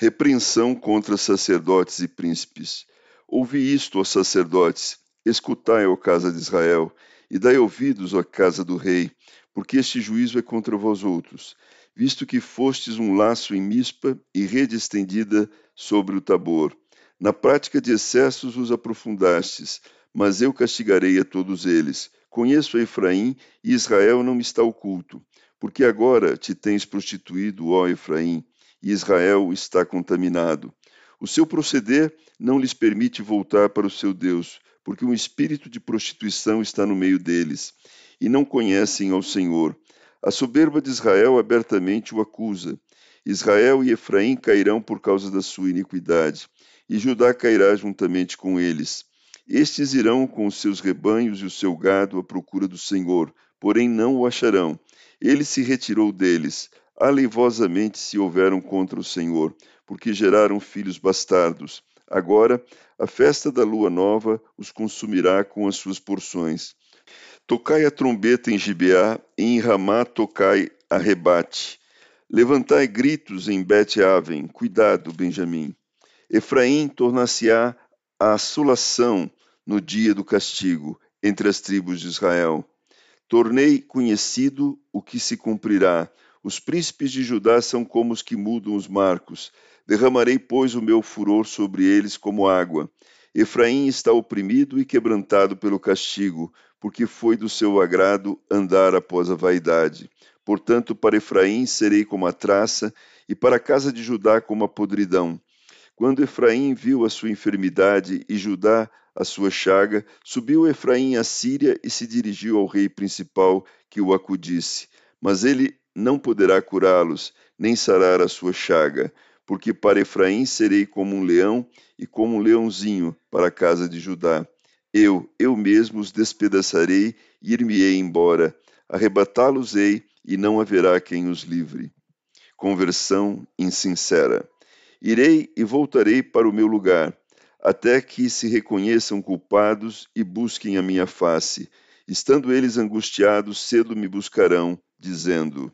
Repreensão contra sacerdotes e príncipes. Ouvi isto, ó sacerdotes, escutai, ó casa de Israel, e dai ouvidos, ó casa do rei, porque este juízo é contra vós outros, visto que fostes um laço em mispa e rede estendida sobre o tabor. Na prática de excessos os aprofundastes, mas eu castigarei a todos eles. Conheço a Efraim e Israel não me está oculto, porque agora te tens prostituído, ó Efraim, e Israel está contaminado. O seu proceder não lhes permite voltar para o seu Deus, porque um espírito de prostituição está no meio deles, e não conhecem ao Senhor. A soberba de Israel abertamente o acusa. Israel e Efraim cairão por causa da sua iniquidade, e Judá cairá juntamente com eles. Estes irão com os seus rebanhos e o seu gado à procura do Senhor, porém não o acharão. Ele se retirou deles aleivosamente se houveram contra o Senhor, porque geraram filhos bastardos. Agora, a festa da lua nova os consumirá com as suas porções. Tocai a trombeta em Gibeá, e em Ramá tocai a rebate. Levantai gritos em Bet-Aven, cuidado, Benjamim. Efraim tornar-se-á a assolação no dia do castigo entre as tribos de Israel. Tornei conhecido o que se cumprirá, os príncipes de Judá são como os que mudam os marcos. Derramarei, pois, o meu furor sobre eles como água. Efraim está oprimido e quebrantado pelo castigo, porque foi do seu agrado andar após a vaidade. Portanto, para Efraim serei como a traça, e para a casa de Judá como a podridão. Quando Efraim viu a sua enfermidade e Judá a sua chaga, subiu Efraim à Síria e se dirigiu ao rei principal que o acudisse. Mas ele não poderá curá-los, nem sarar a sua chaga, porque para Efraim serei como um leão e como um leãozinho para a casa de Judá. Eu, eu mesmo os despedaçarei e ir-me-ei embora, arrebatá-los-ei e não haverá quem os livre. Conversão insincera. Irei e voltarei para o meu lugar, até que se reconheçam culpados e busquem a minha face. Estando eles angustiados, cedo me buscarão, dizendo: